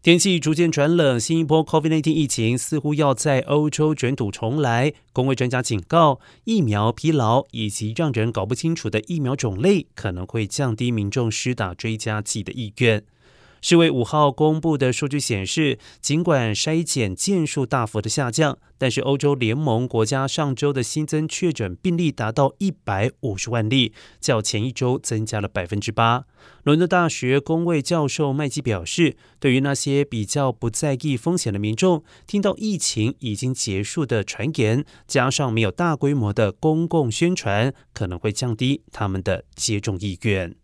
天气逐渐转冷，新一波 COVID-19 疫情似乎要在欧洲卷土重来。工位专家警告，疫苗疲劳以及让人搞不清楚的疫苗种类，可能会降低民众施打追加剂的意愿。世卫五号公布的数据显示，尽管筛检件数大幅的下降，但是欧洲联盟国家上周的新增确诊病例达到一百五十万例，较前一周增加了百分之八。伦敦大学公卫教授麦基表示，对于那些比较不在意风险的民众，听到疫情已经结束的传言，加上没有大规模的公共宣传，可能会降低他们的接种意愿。